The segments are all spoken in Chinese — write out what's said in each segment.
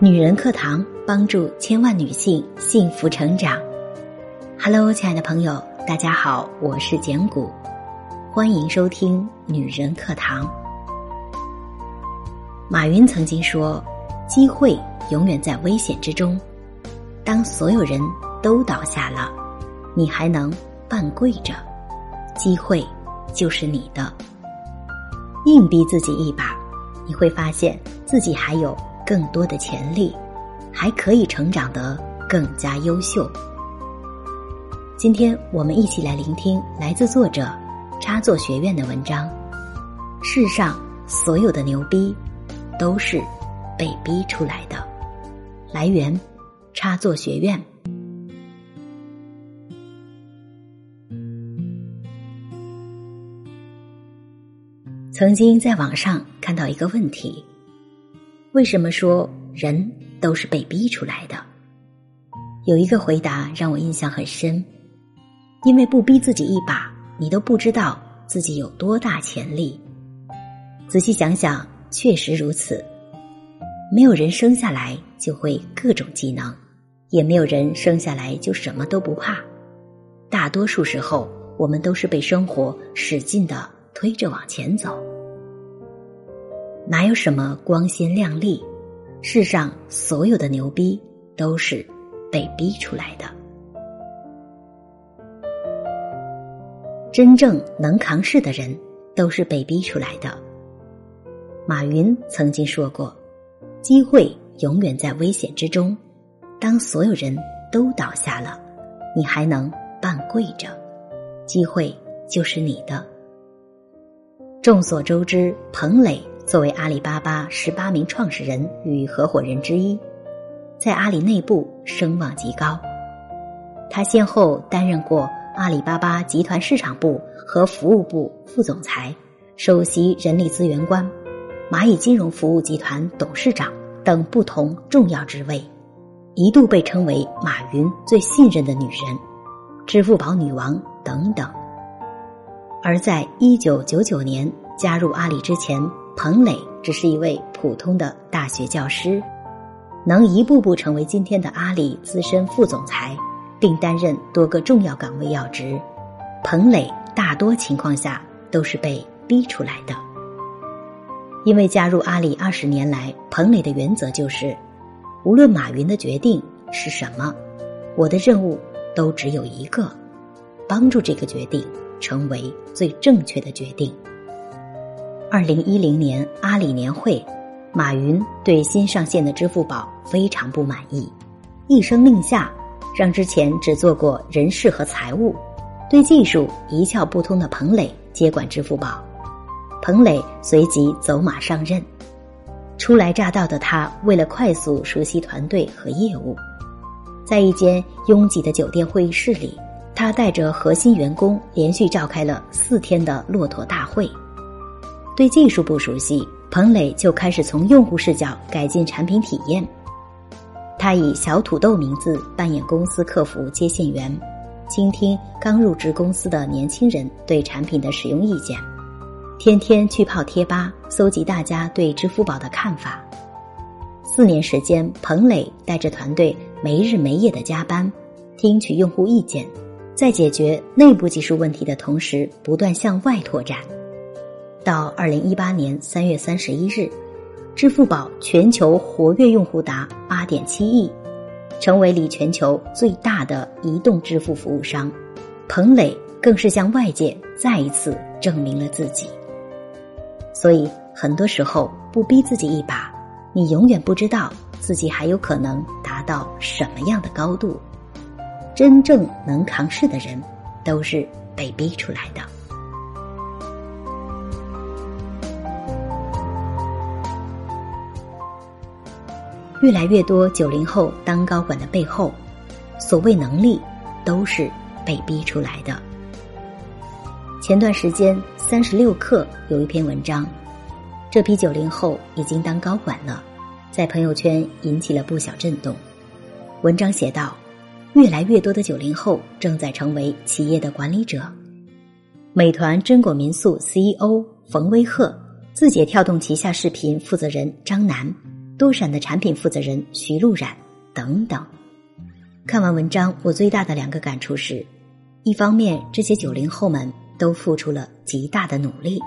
女人课堂帮助千万女性幸福成长。Hello，亲爱的朋友，大家好，我是简古，欢迎收听女人课堂。马云曾经说：“机会永远在危险之中。当所有人都倒下了，你还能半跪着，机会就是你的。硬逼自己一把，你会发现自己还有。”更多的潜力，还可以成长得更加优秀。今天我们一起来聆听来自作者插座学院的文章。世上所有的牛逼，都是被逼出来的。来源：插座学院。曾经在网上看到一个问题。为什么说人都是被逼出来的？有一个回答让我印象很深，因为不逼自己一把，你都不知道自己有多大潜力。仔细想想，确实如此。没有人生下来就会各种技能，也没有人生下来就什么都不怕。大多数时候，我们都是被生活使劲的推着往前走。哪有什么光鲜亮丽？世上所有的牛逼都是被逼出来的。真正能扛事的人都是被逼出来的。马云曾经说过：“机会永远在危险之中。当所有人都倒下了，你还能半跪着，机会就是你的。”众所周知，彭磊。作为阿里巴巴十八名创始人与合伙人之一，在阿里内部声望极高。他先后担任过阿里巴巴集团市场部和服务部副总裁、首席人力资源官、蚂蚁金融服务集团董事长等不同重要职位，一度被称为马云最信任的女人、支付宝女王等等。而在一九九九年加入阿里之前。彭磊只是一位普通的大学教师，能一步步成为今天的阿里资深副总裁，并担任多个重要岗位要职。彭磊大多情况下都是被逼出来的。因为加入阿里二十年来，彭磊的原则就是：无论马云的决定是什么，我的任务都只有一个，帮助这个决定成为最正确的决定。二零一零年阿里年会，马云对新上线的支付宝非常不满意，一声令下，让之前只做过人事和财务、对技术一窍不通的彭磊接管支付宝。彭磊随即走马上任，初来乍到的他为了快速熟悉团队和业务，在一间拥挤的酒店会议室里，他带着核心员工连续召开了四天的骆驼大会。对技术不熟悉，彭磊就开始从用户视角改进产品体验。他以小土豆名字扮演公司客服接线员，倾听刚入职公司的年轻人对产品的使用意见，天天去泡贴吧搜集大家对支付宝的看法。四年时间，彭磊带着团队没日没夜的加班，听取用户意见，在解决内部技术问题的同时，不断向外拓展。到二零一八年三月三十一日，支付宝全球活跃用户达八点七亿，成为里全球最大的移动支付服务商。彭磊更是向外界再一次证明了自己。所以，很多时候不逼自己一把，你永远不知道自己还有可能达到什么样的高度。真正能扛事的人，都是被逼出来的。越来越多九零后当高管的背后，所谓能力都是被逼出来的。前段时间，三十六氪有一篇文章，这批九零后已经当高管了，在朋友圈引起了不小震动。文章写道：越来越多的九零后正在成为企业的管理者。美团真果民宿 CEO 冯威鹤，字节跳动旗下视频负责人张楠。多闪的产品负责人徐璐冉等等。看完文章，我最大的两个感触是：一方面，这些九零后们都付出了极大的努力；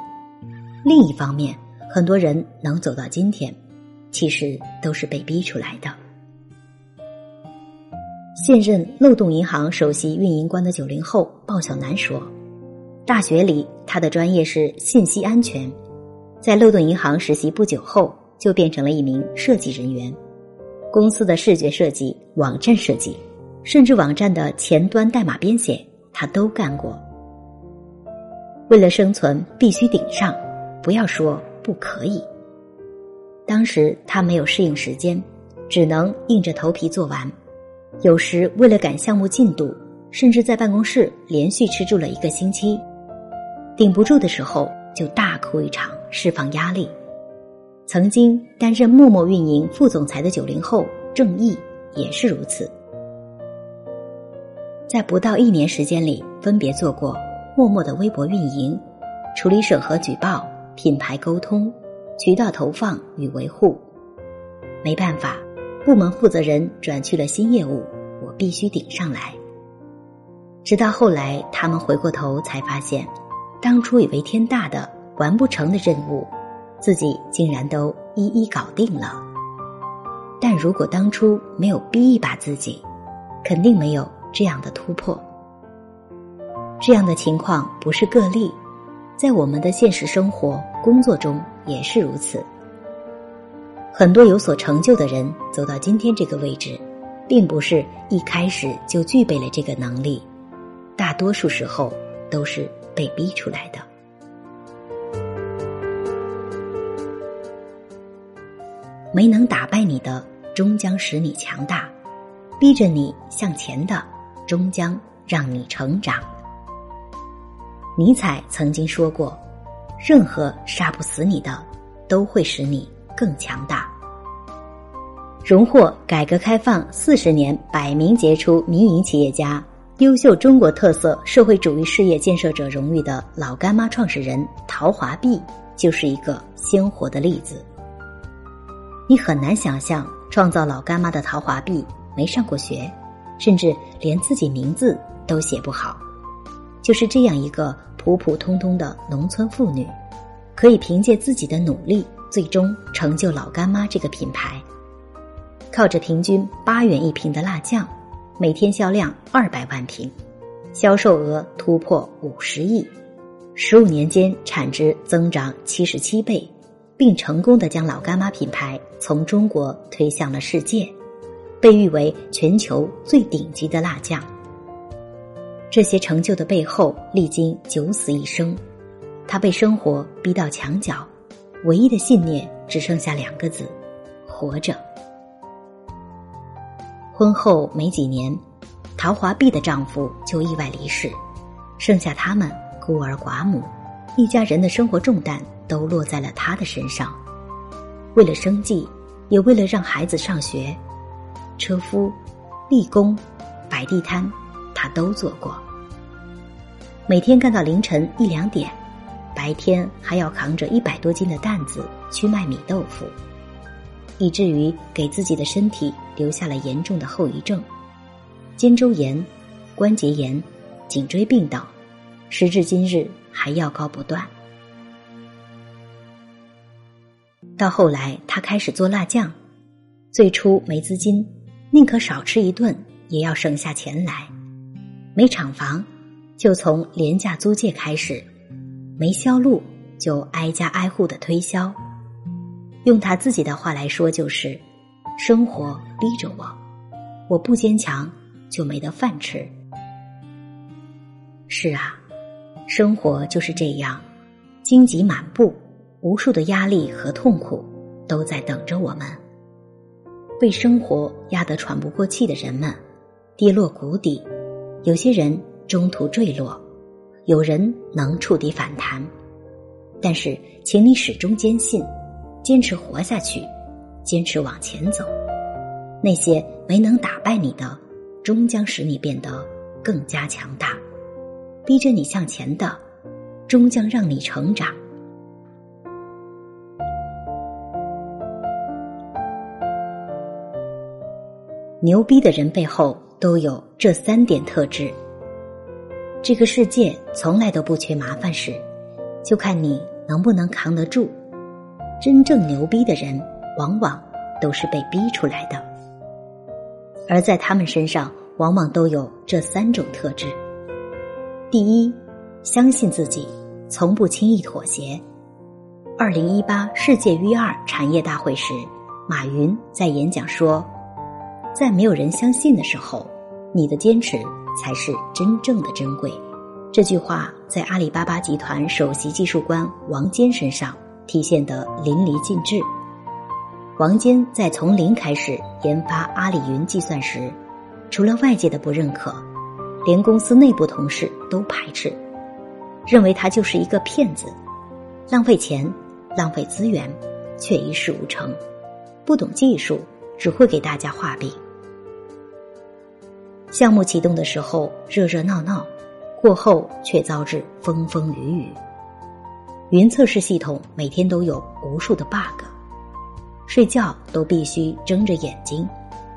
另一方面，很多人能走到今天，其实都是被逼出来的。现任漏洞银行首席运营官的九零后鲍小楠说：“大学里，他的专业是信息安全，在漏洞银行实习不久后，就变成了一名设计人员。公司的视觉设计、网站设计，甚至网站的前端代码编写，他都干过。为了生存，必须顶上，不要说不可以。当时他没有适应时间，只能硬着头皮做完。”有时为了赶项目进度，甚至在办公室连续吃住了一个星期，顶不住的时候就大哭一场释放压力。曾经担任陌陌运营副总裁的九零后郑毅也是如此，在不到一年时间里，分别做过陌陌的微博运营、处理审核举报、品牌沟通、渠道投放与维护。没办法。部门负责人转去了新业务，我必须顶上来。直到后来，他们回过头才发现，当初以为天大的完不成的任务，自己竟然都一一搞定了。但如果当初没有逼一把自己，肯定没有这样的突破。这样的情况不是个例，在我们的现实生活、工作中也是如此。很多有所成就的人走到今天这个位置，并不是一开始就具备了这个能力，大多数时候都是被逼出来的。没能打败你的，终将使你强大；逼着你向前的，终将让你成长。尼采曾经说过：“任何杀不死你的，都会使你。”更强大，荣获改革开放四十年百名杰出民营企业家、优秀中国特色社会主义事业建设者荣誉的老干妈创始人陶华碧，就是一个鲜活的例子。你很难想象，创造老干妈的陶华碧没上过学，甚至连自己名字都写不好，就是这样一个普普通通的农村妇女，可以凭借自己的努力。最终成就老干妈这个品牌，靠着平均八元一瓶的辣酱，每天销量二百万瓶，销售额突破五十亿，十五年间产值增长七十七倍，并成功的将老干妈品牌从中国推向了世界，被誉为全球最顶级的辣酱。这些成就的背后，历经九死一生，他被生活逼到墙角。唯一的信念只剩下两个字：活着。婚后没几年，陶华碧的丈夫就意外离世，剩下他们孤儿寡母，一家人的生活重担都落在了他的身上。为了生计，也为了让孩子上学，车夫、立工、摆地摊，他都做过。每天干到凌晨一两点。白天还要扛着一百多斤的担子去卖米豆腐，以至于给自己的身体留下了严重的后遗症，肩周炎、关节炎、颈椎病等，时至今日还要高不断。到后来，他开始做辣酱，最初没资金，宁可少吃一顿也要省下钱来，没厂房，就从廉价租借开始。没销路，就挨家挨户的推销。用他自己的话来说，就是生活逼着我，我不坚强就没得饭吃。是啊，生活就是这样，荆棘满布，无数的压力和痛苦都在等着我们。被生活压得喘不过气的人们，跌落谷底，有些人中途坠落。有人能触底反弹，但是，请你始终坚信，坚持活下去，坚持往前走。那些没能打败你的，终将使你变得更加强大；逼着你向前的，终将让你成长。牛逼的人背后都有这三点特质。这个世界从来都不缺麻烦事，就看你能不能扛得住。真正牛逼的人，往往都是被逼出来的，而在他们身上，往往都有这三种特质。第一，相信自己，从不轻易妥协。二零一八世界 V 二产业大会时，马云在演讲说：“在没有人相信的时候，你的坚持才是真正的珍贵。”这句话在阿里巴巴集团首席技术官王坚身上。体现得淋漓尽致。王坚在从零开始研发阿里云计算时，除了外界的不认可，连公司内部同事都排斥，认为他就是一个骗子，浪费钱、浪费资源，却一事无成，不懂技术，只会给大家画饼。项目启动的时候热热闹闹，过后却遭致风风雨雨。云测试系统每天都有无数的 bug，睡觉都必须睁着眼睛，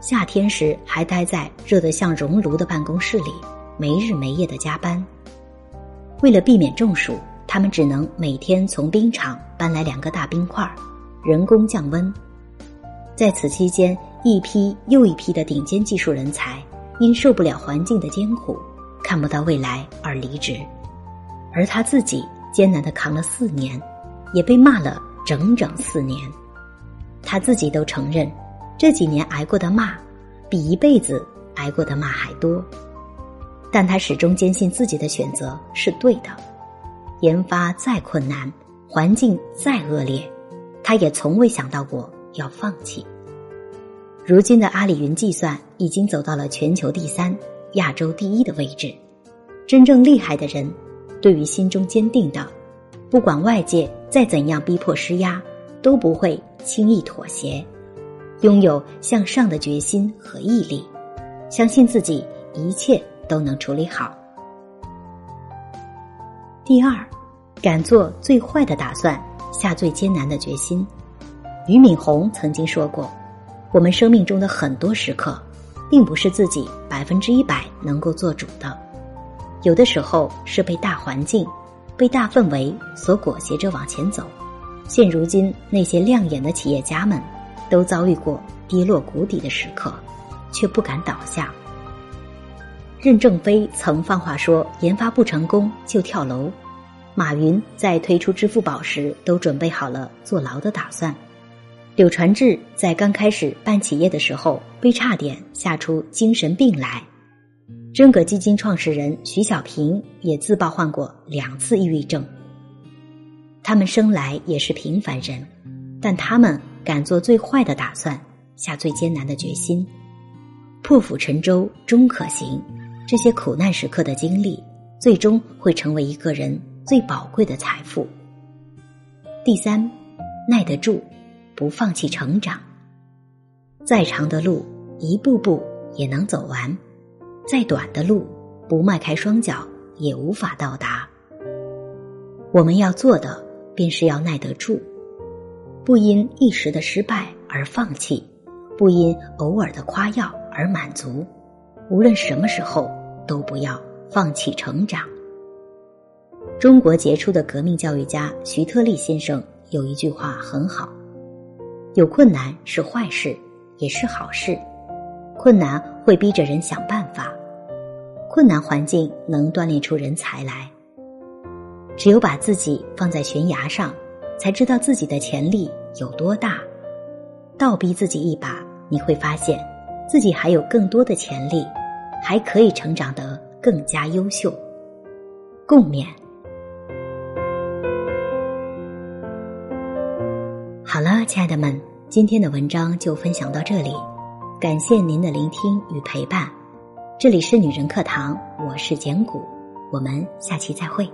夏天时还待在热得像熔炉的办公室里，没日没夜的加班。为了避免中暑，他们只能每天从冰场搬来两个大冰块，人工降温。在此期间，一批又一批的顶尖技术人才因受不了环境的艰苦，看不到未来而离职，而他自己。艰难的扛了四年，也被骂了整整四年。他自己都承认，这几年挨过的骂，比一辈子挨过的骂还多。但他始终坚信自己的选择是对的。研发再困难，环境再恶劣，他也从未想到过要放弃。如今的阿里云计算已经走到了全球第三、亚洲第一的位置。真正厉害的人。对于心中坚定的，不管外界再怎样逼迫施压，都不会轻易妥协，拥有向上的决心和毅力，相信自己一切都能处理好。第二，敢做最坏的打算，下最艰难的决心。俞敏洪曾经说过：“我们生命中的很多时刻，并不是自己百分之一百能够做主的。”有的时候是被大环境、被大氛围所裹挟着往前走。现如今那些亮眼的企业家们，都遭遇过跌落谷底的时刻，却不敢倒下。任正非曾放话说：“研发不成功就跳楼。”马云在推出支付宝时，都准备好了坐牢的打算。柳传志在刚开始办企业的时候，被差点吓出精神病来。真格基金创始人徐小平也自曝患过两次抑郁症。他们生来也是平凡人，但他们敢做最坏的打算，下最艰难的决心，破釜沉舟终可行。这些苦难时刻的经历，最终会成为一个人最宝贵的财富。第三，耐得住，不放弃成长。再长的路，一步步也能走完。再短的路，不迈开双脚也无法到达。我们要做的，便是要耐得住，不因一时的失败而放弃，不因偶尔的夸耀而满足。无论什么时候，都不要放弃成长。中国杰出的革命教育家徐特立先生有一句话很好：“有困难是坏事，也是好事。困难会逼着人想办法。”困难环境能锻炼出人才来。只有把自己放在悬崖上，才知道自己的潜力有多大。倒逼自己一把，你会发现自己还有更多的潜力，还可以成长得更加优秀。共勉。好了，亲爱的们，今天的文章就分享到这里，感谢您的聆听与陪伴。这里是女人课堂，我是简古，我们下期再会。